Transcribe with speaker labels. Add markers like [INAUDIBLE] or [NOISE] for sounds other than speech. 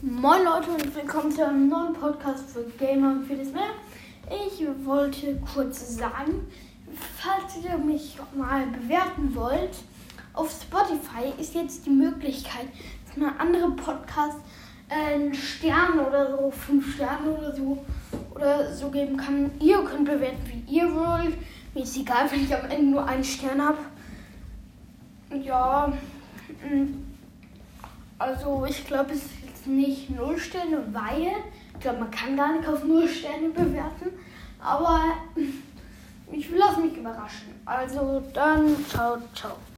Speaker 1: Moin Leute und willkommen zu einem neuen Podcast für Gamer und vieles mehr. Ich wollte kurz sagen, falls ihr mich mal bewerten wollt, auf Spotify ist jetzt die Möglichkeit, dass man andere Podcasts äh, einen Stern oder so, fünf Sterne oder so oder so geben kann. Ihr könnt bewerten, wie ihr wollt. Mir ist egal, wenn ich am Ende nur einen Stern habe. Ja, mm, also ich glaube, es ist jetzt nicht null Sterne, weil ich glaube, man kann gar nicht auf null Sterne bewerten. Aber [LAUGHS] ich lasse mich überraschen. Also dann, ciao, ciao.